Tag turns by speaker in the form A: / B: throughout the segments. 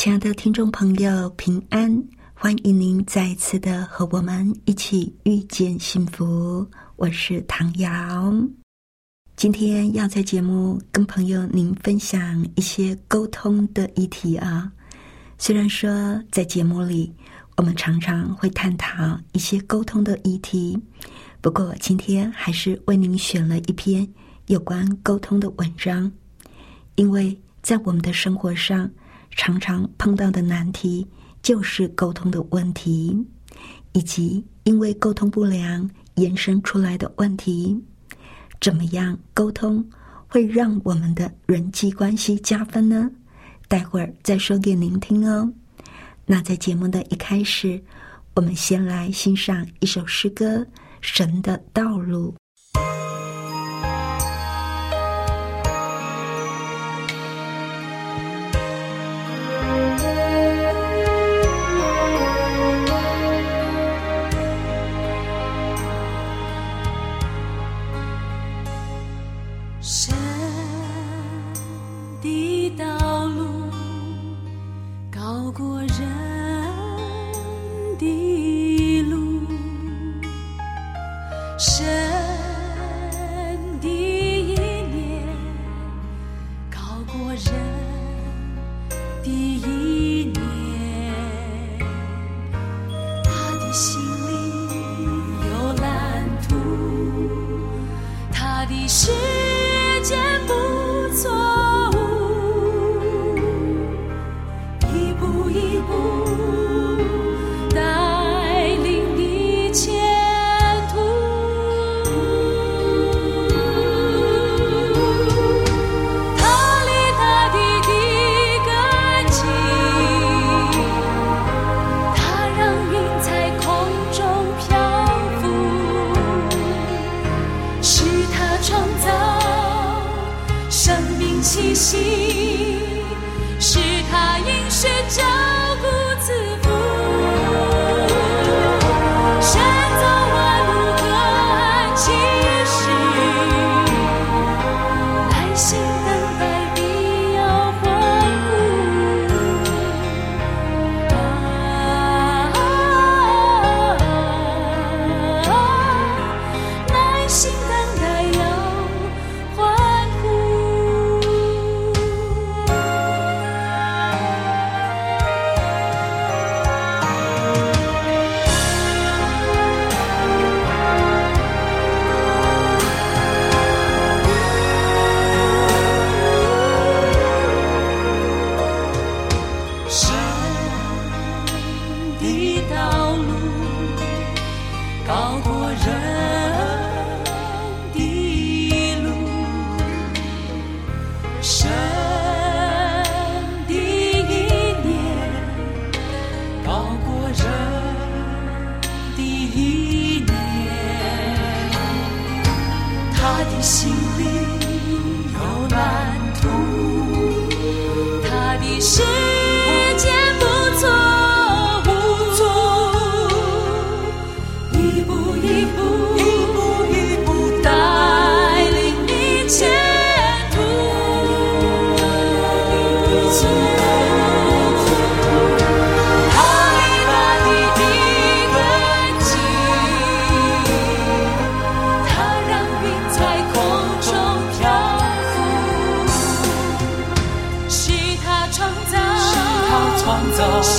A: 亲爱的听众朋友，平安！欢迎您再次的和我们一起遇见幸福。我是唐瑶，今天要在节目跟朋友您分享一些沟通的议题啊。虽然说在节目里我们常常会探讨一些沟通的议题，不过今天还是为您选了一篇有关沟通的文章，因为在我们的生活上。常常碰到的难题就是沟通的问题，以及因为沟通不良延伸出来的问题。怎么样沟通会让我们的人际关系加分呢？待会儿再说给您听哦。那在节目的一开始，我们先来欣赏一首诗歌《神的道路》。道路高过人是他创造生命气息是他饮血救的道路，高。song.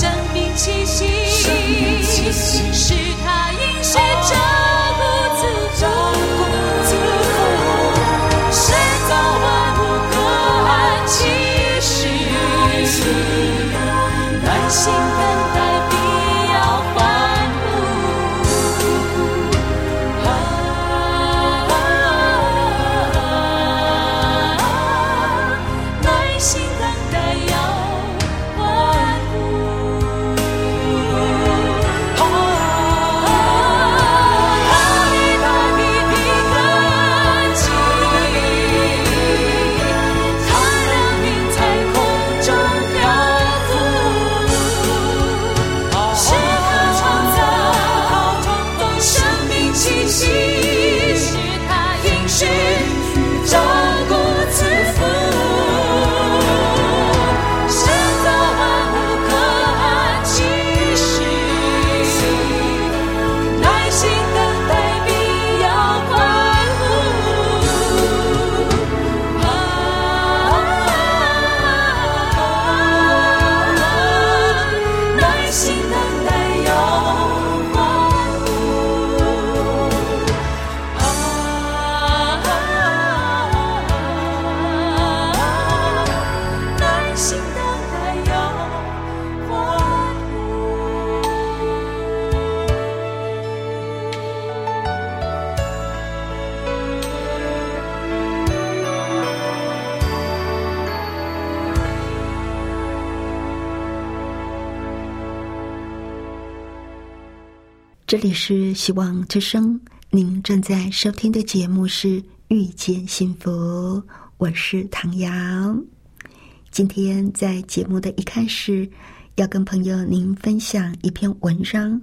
B: 这里是希望之声，您正在收听的节目是《遇见幸福》，我是唐瑶。今天在节目的一开始，要跟朋友您分享一篇文章。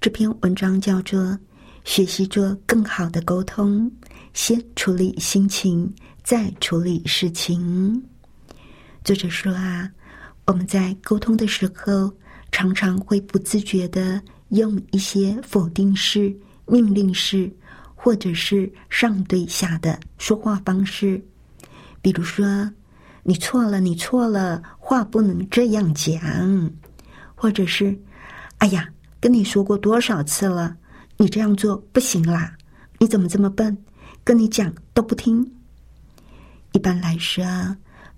B: 这篇文章叫做《学习做更好的沟通》，先处理心情，再处理事情。作者说啊，我们在沟通的时候，常常会不自觉的。用一些否定式、命令式，或者是上对下的说话方式，比如说“你错了，你错了，话不能这样讲”，或者是“哎呀，跟你说过多少次了，你这样做不行啦，你怎么这么笨，跟你讲都不听。”一般来说，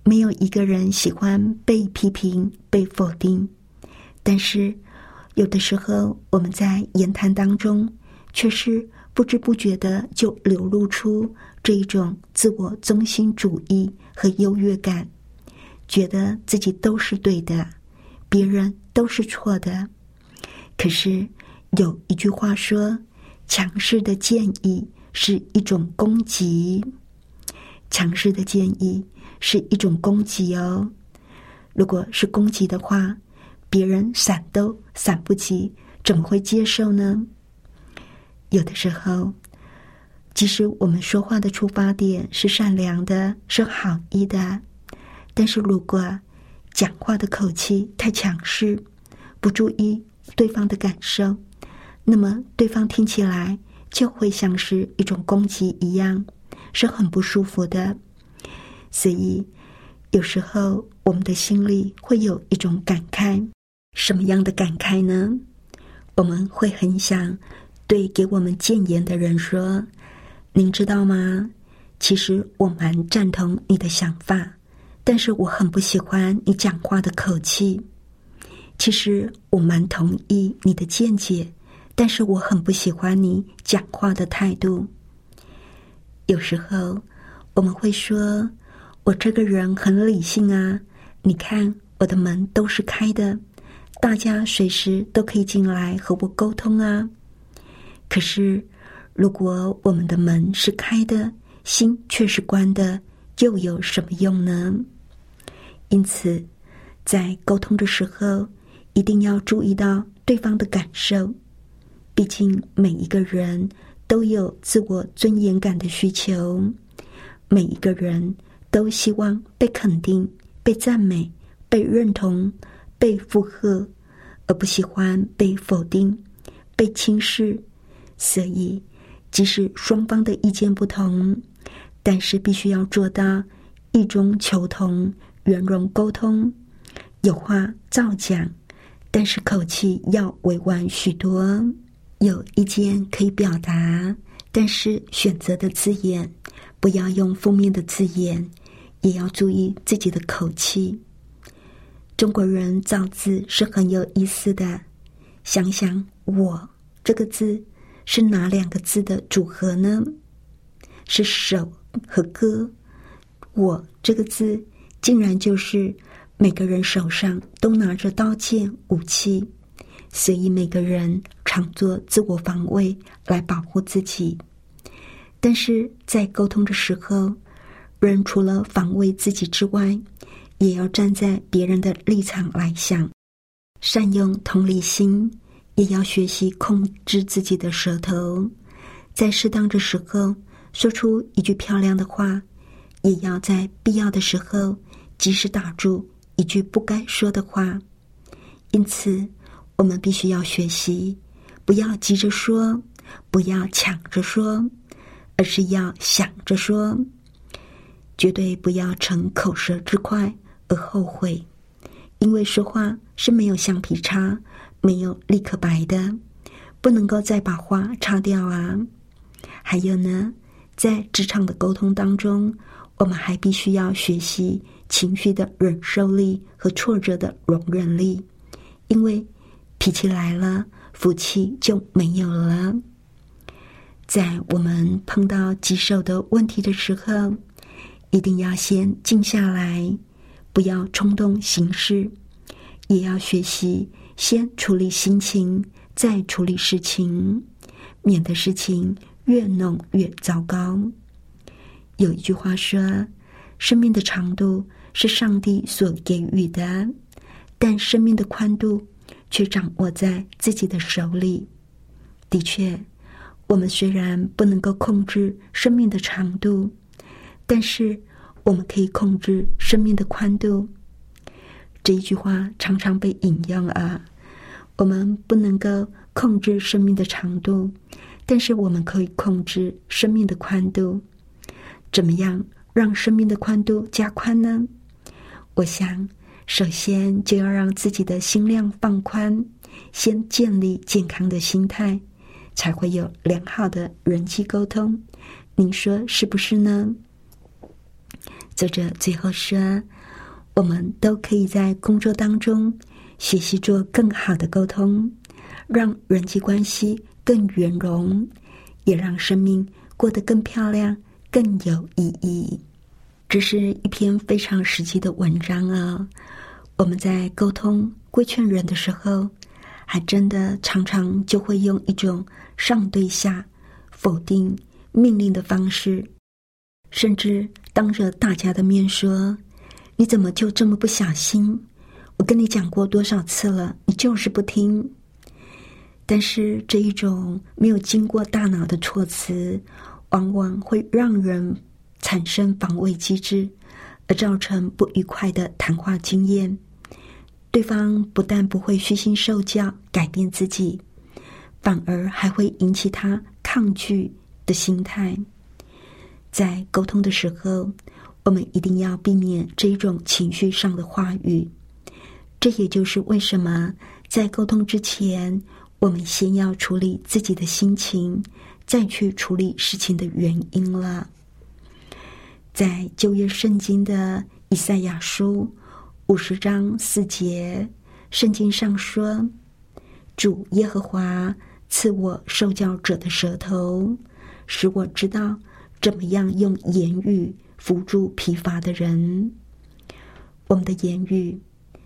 B: 没有一个人喜欢被批评、被否定，但是。有的时候，我们在言谈当中，却是不知不觉的就流露出这一种自我中心主义和优越感，觉得自己都是对的，别人都是错的。可是有一句话说：“强势的建议是一种攻击。”强势的建议是一种攻击哦。如果是攻击的话，别人闪都闪不及，怎么会接受呢？有的时候，即使我们说话的出发点是善良的、是好意的，但是如果讲话的口气太强势，不注意对方的感受，那么对方听起来就会像是一种攻击一样，是很不舒服的。所以，有时候我们的心里会有一种感慨。什么样的感慨呢？我们会很想对给我们谏言的人说：“您知道吗？其实我蛮赞同你的想法，但是我很不喜欢你讲话的口气。其实我蛮同意你的见解，但是我很不喜欢你讲话的态度。有时候我们会说：我这个人很理性啊，你看我的门都是开的。”大家随时都可以进来和我沟通啊！可是，如果我们的门是开的，心却是关的，又有什么用呢？因此，在沟通的时候，一定要注意到对方的感受。毕竟，每一个人都有自我尊严感的需求，每一个人都希望被肯定、被赞美、被认同。被附和，而不喜欢被否定、被轻视。所以，即使双方的意见不同，但是必须要做到意中求同、圆融沟通。有话照讲，但是口气要委婉许多。有意见可以表达，但是选择的字眼不要用负面的字眼，也要注意自己的口气。中国人造字是很有意思的，想想“我”这个字是哪两个字的组合呢？是手和歌。我这个字竟然就是每个人手上都拿着刀剑武器，所以每个人常做自我防卫来保护自己。但是在沟通的时候，人除了防卫自己之外，也要站在别人的立场来想，善用同理心，也要学习控制自己的舌头，在适当的时候说出一句漂亮的话，也要在必要的时候及时打住一句不该说的话。因此，我们必须要学习，不要急着说，不要抢着说，而是要想着说，绝对不要逞口舌之快。而后悔，因为说话是没有橡皮擦，没有立刻白的，不能够再把话擦掉啊。还有呢，在职场的沟通当中，我们还必须要学习情绪的忍受力和挫折的容忍力，因为脾气来了，福气就没有了。在我们碰到棘手的问题的时候，一定要先静下来。不要冲动行事，也要学习先处理心情，再处理事情，免得事情越弄越糟糕。有一句话说：“生命的长度是上帝所给予的，但生命的宽度却掌握在自己的手里。”的确，我们虽然不能够控制生命的长度，但是我们可以控制生命的宽度。这一句话常常被引用啊。我们不能够控制生命的长度，但是我们可以控制生命的宽度。怎么样让生命的宽度加宽呢？我想，首先就要让自己的心量放宽，先建立健康的心态，才会有良好的人际沟通。您说是不是呢？作者最后说。我们都可以在工作当中学习做更好的沟通，让人际关系更圆融，也让生命过得更漂亮、更有意义。这是一篇非常实际的文章啊！我们在沟通规劝人的时候，还真的常常就会用一种上对下、否定、命令的方式，甚至当着大家的面说。你怎么就这么不小心？我跟你讲过多少次了，你就是不听。但是这一种没有经过大脑的措辞，往往会让人产生防卫机制，而造成不愉快的谈话经验。对方不但不会虚心受教改变自己，反而还会引起他抗拒的心态。在沟通的时候。我们一定要避免这种情绪上的话语，这也就是为什么在沟通之前，我们先要处理自己的心情，再去处理事情的原因了。在旧约圣经的以赛亚书五十章四节，圣经上说：“主耶和华赐我受教者的舌头，使我知道怎么样用言语。”扶助疲乏的人，我们的言语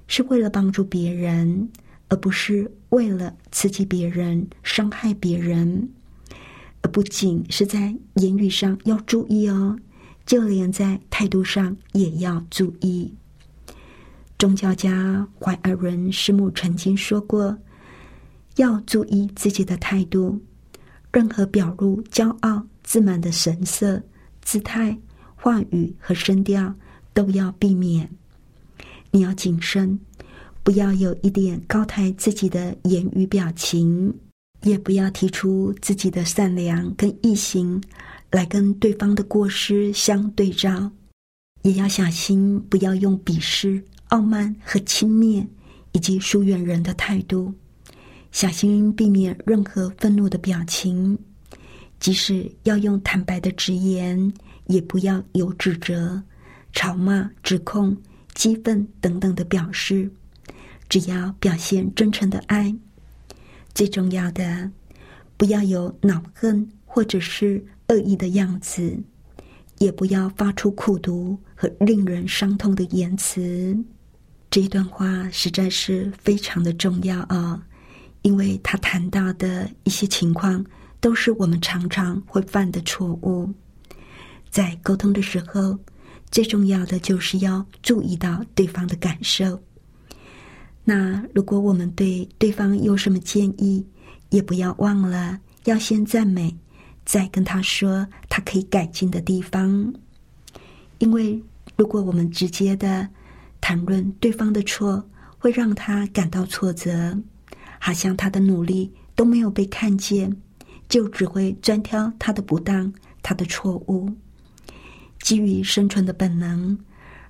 B: 是为了帮助别人，而不是为了刺激别人、伤害别人。而不仅是在言语上要注意哦，就连在态度上也要注意。宗教家怀尔伦师母曾经说过，要注意自己的态度，任何表露骄傲、自满的神色、姿态。话语和声调都要避免，你要谨慎，不要有一点高抬自己的言语表情，也不要提出自己的善良跟异行来跟对方的过失相对照，也要小心不要用鄙视、傲慢和轻蔑以及疏远人的态度，小心避免任何愤怒的表情，即使要用坦白的直言。也不要有指责、吵骂、指控、激愤等等的表示，只要表现真诚的爱。最重要的，不要有恼恨或者是恶意的样子，也不要发出苦毒和令人伤痛的言辞。这一段话实在是非常的重要啊，因为他谈到的一些情况，都是我们常常会犯的错误。在沟通的时候，最重要的就是要注意到对方的感受。那如果我们对对方有什么建议，也不要忘了要先赞美，再跟他说他可以改进的地方。因为如果我们直接的谈论对方的错，会让他感到挫折，好像他的努力都没有被看见，就只会专挑他的不当、他的错误。基于生存的本能，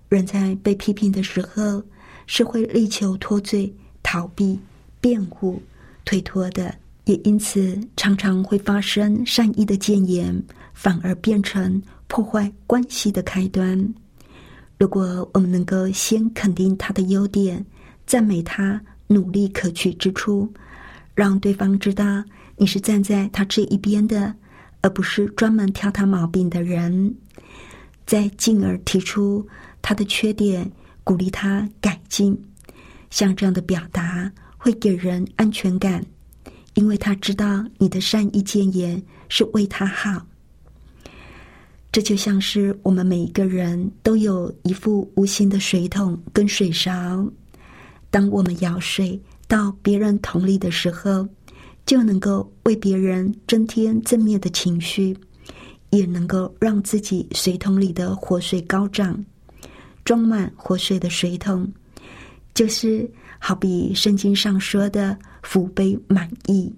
B: 人在被批评的时候是会力求脱罪、逃避、辩护、推脱的，也因此常常会发生善意的谏言，反而变成破坏关系的开端。如果我们能够先肯定他的优点，赞美他努力可取之处，让对方知道你是站在他这一边的，而不是专门挑他毛病的人。再进而提出他的缺点，鼓励他改进，像这样的表达会给人安全感，因为他知道你的善意谏言是为他好。这就像是我们每一个人都有一副无形的水桶跟水勺，当我们舀水到别人桶里的时候，就能够为别人增添正面的情绪，也能够让自己水桶里的活水高涨，装满活水的水桶，就是好比圣经上说的“福杯满溢”。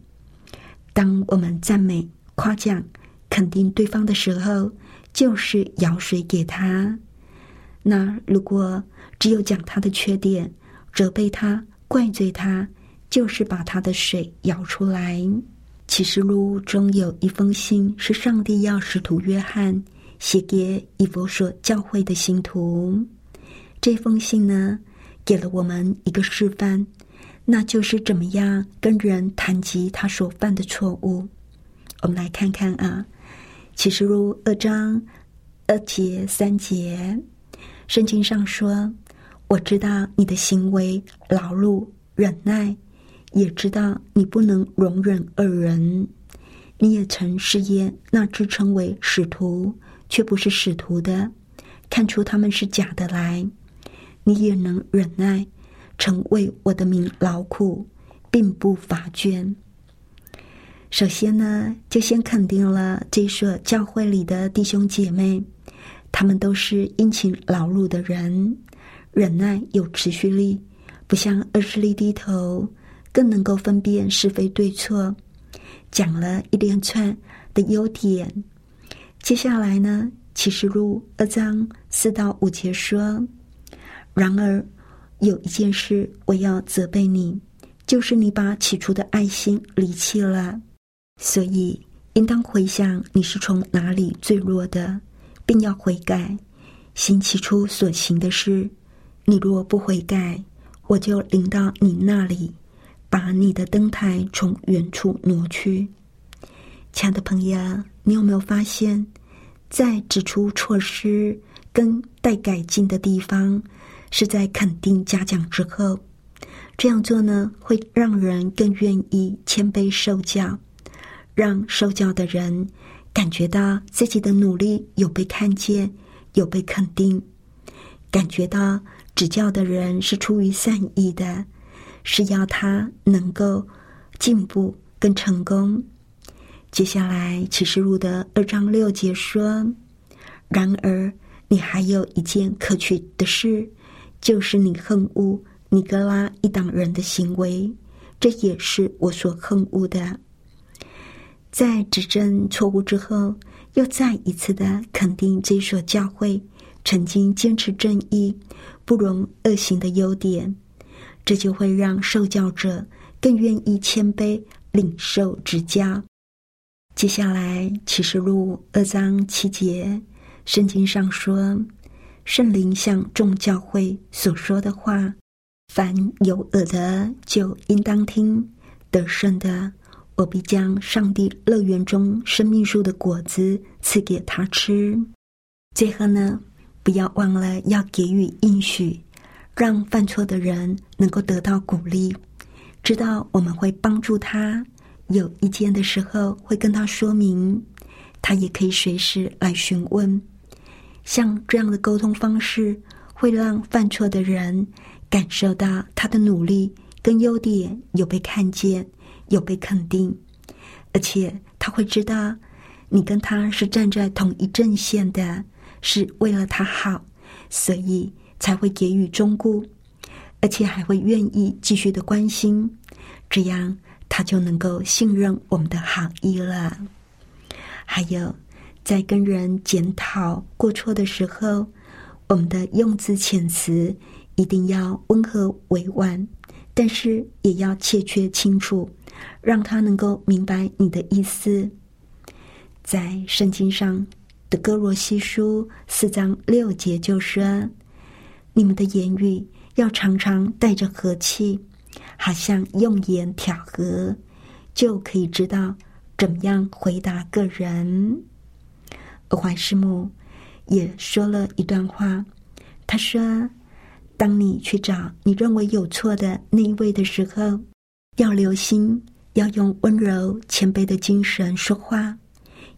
B: 当我们赞美、夸奖、肯定对方的时候，就是舀水给他。那如果只有讲他的缺点，责备他、怪罪他，就是把他的水舀出来。启示录中有一封信，是上帝要使徒约翰写给以弗所教会的信徒。这封信呢，给了我们一个示范，那就是怎么样跟人谈及他所犯的错误。我们来看看啊。启示录二章二节三节，圣经上说：“我知道你的行为劳碌忍耐，也知道你不能容忍恶人。你也曾试验那自称为使徒却不是使徒的，看出他们是假的来。你也能忍耐，曾为我的名劳苦，并不乏倦。”首先呢，就先肯定了这所教会里的弟兄姐妹，他们都是殷勤劳碌的人，忍耐有持续力，不像恶势力低头，更能够分辨是非对错。讲了一连串的优点。接下来呢，启示录二章四到五节说：“然而有一件事我要责备你，就是你把起初的爱心离弃了。”所以，应当回想你是从哪里坠落的，并要悔改，行起初所行的事。你若不悔改，我就领到你那里，把你的灯台从远处挪去。亲爱的朋友，你有没有发现，在指出错失跟待改进的地方，是在肯定嘉奖之后，这样做呢，会让人更愿意谦卑受教。让受教的人感觉到自己的努力有被看见，有被肯定，感觉到指教的人是出于善意的，是要他能够进步更成功。接下来启示录的二章六节说：“然而你还有一件可取的事，就是你恨恶尼格拉一党人的行为，这也是我所恨恶的。”在指正错误之后，又再一次的肯定这所教会曾经坚持正义、不容恶行的优点，这就会让受教者更愿意谦卑领受指教。接下来启示录二章七节，圣经上说：“圣灵向众教会所说的话，凡有耳的就应当听，得胜的。”我必将上帝乐园中生命树的果子赐给他吃。最后呢，不要忘了要给予应许，让犯错的人能够得到鼓励，知道我们会帮助他。有意见的时候会跟他说明，他也可以随时来询问。像这样的沟通方式，会让犯错的人感受到他的努力跟优点有被看见。有被肯定，而且他会知道你跟他是站在同一阵线的，是为了他好，所以才会给予忠顾，而且还会愿意继续的关心，这样他就能够信任我们的好意了。还有，在跟人检讨过错的时候，我们的用字遣词一定要温和委婉，但是也要切确清楚。让他能够明白你的意思。在圣经上的哥罗西书四章六节就说：“你们的言语要常常带着和气，好像用言调和，就可以知道怎么样回答个人。”而怀师母也说了一段话，他说：“当你去找你认为有错的那一位的时候，要留心。”
A: 要用温柔谦卑的精神说话，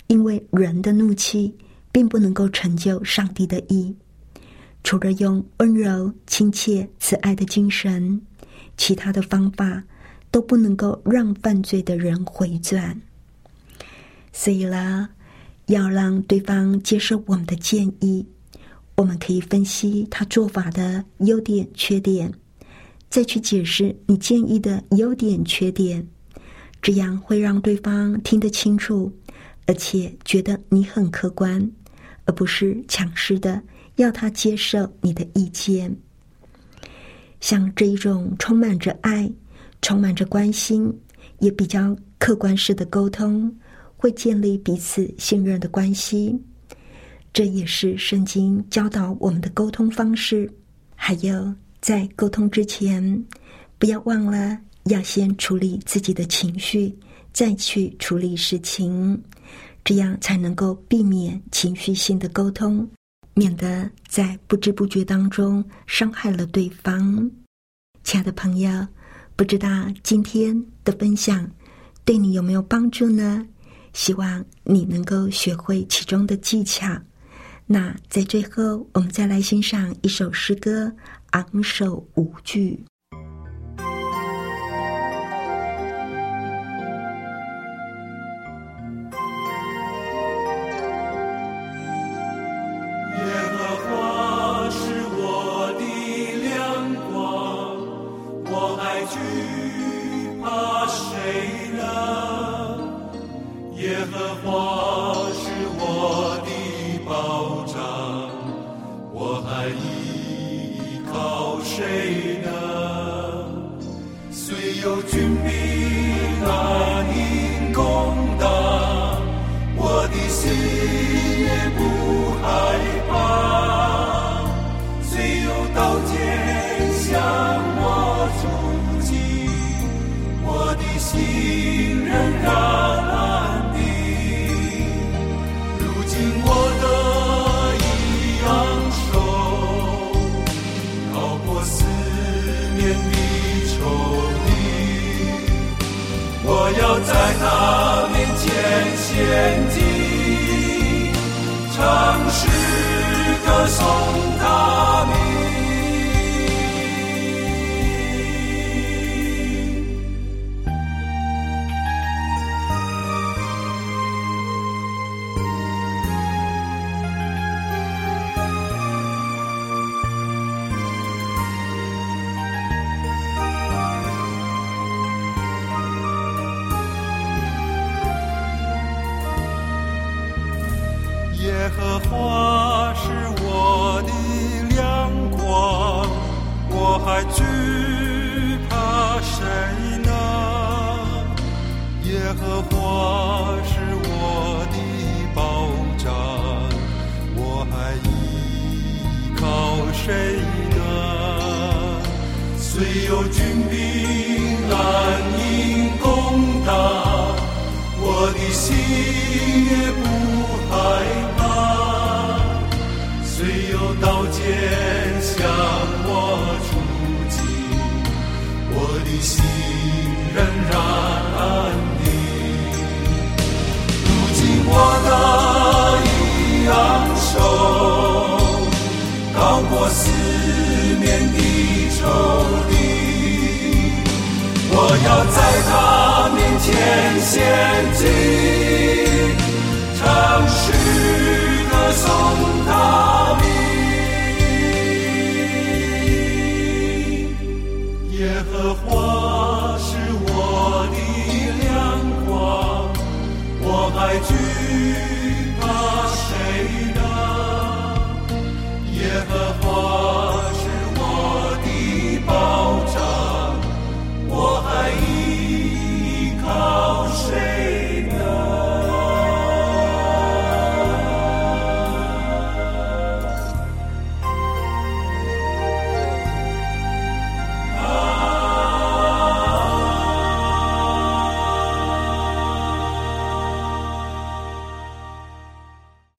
A: 因为人的怒气并不能够成就上帝的意。除了用温柔、亲切、慈爱的精神，其他的方法都不能够让犯罪的人回转。所以啦，要让对方接受我们的建议，我们可以分析他做法的优点、缺点，再去解释你建议的优点、缺点。这样会让对方听得清楚，而且觉得你很客观，而不是强势的要他接受你的意见。像这一种充满着爱、充满着关心，也比较客观式的沟通，会建立彼此信任的关系。这也是圣经教导我们的沟通方式。还有，在沟通之前，不要忘了。要先处理自己的情绪，再去处理事情，这样才能够避免情绪性的沟通，免得在不知不觉当中伤害了对方。亲爱的朋友，不知道今天的分享对你有没有帮助呢？希望你能够学会其中的技巧。那在最后，我们再来欣赏一首诗歌《昂首无惧》。天际，唱诗歌颂。
C: 耶
A: 和华是我
C: 的
A: 亮光，我还
C: 惧怕谁呢？耶
A: 和华是
C: 我
A: 的保
C: 障，我还依靠谁
A: 呢？虽有军兵难营攻打，我的心也不害。没有刀剑向我出击，我的心仍然安定。如今我的扬手，高过四年的仇敌，我要在他面前献祭，唱诗歌颂。迷住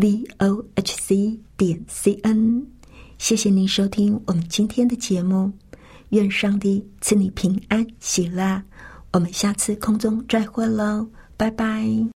B: v o h c 点 c n。谢谢您收听我们今天的节目，愿上帝赐你平安喜乐。我们下次空中再会喽，拜拜。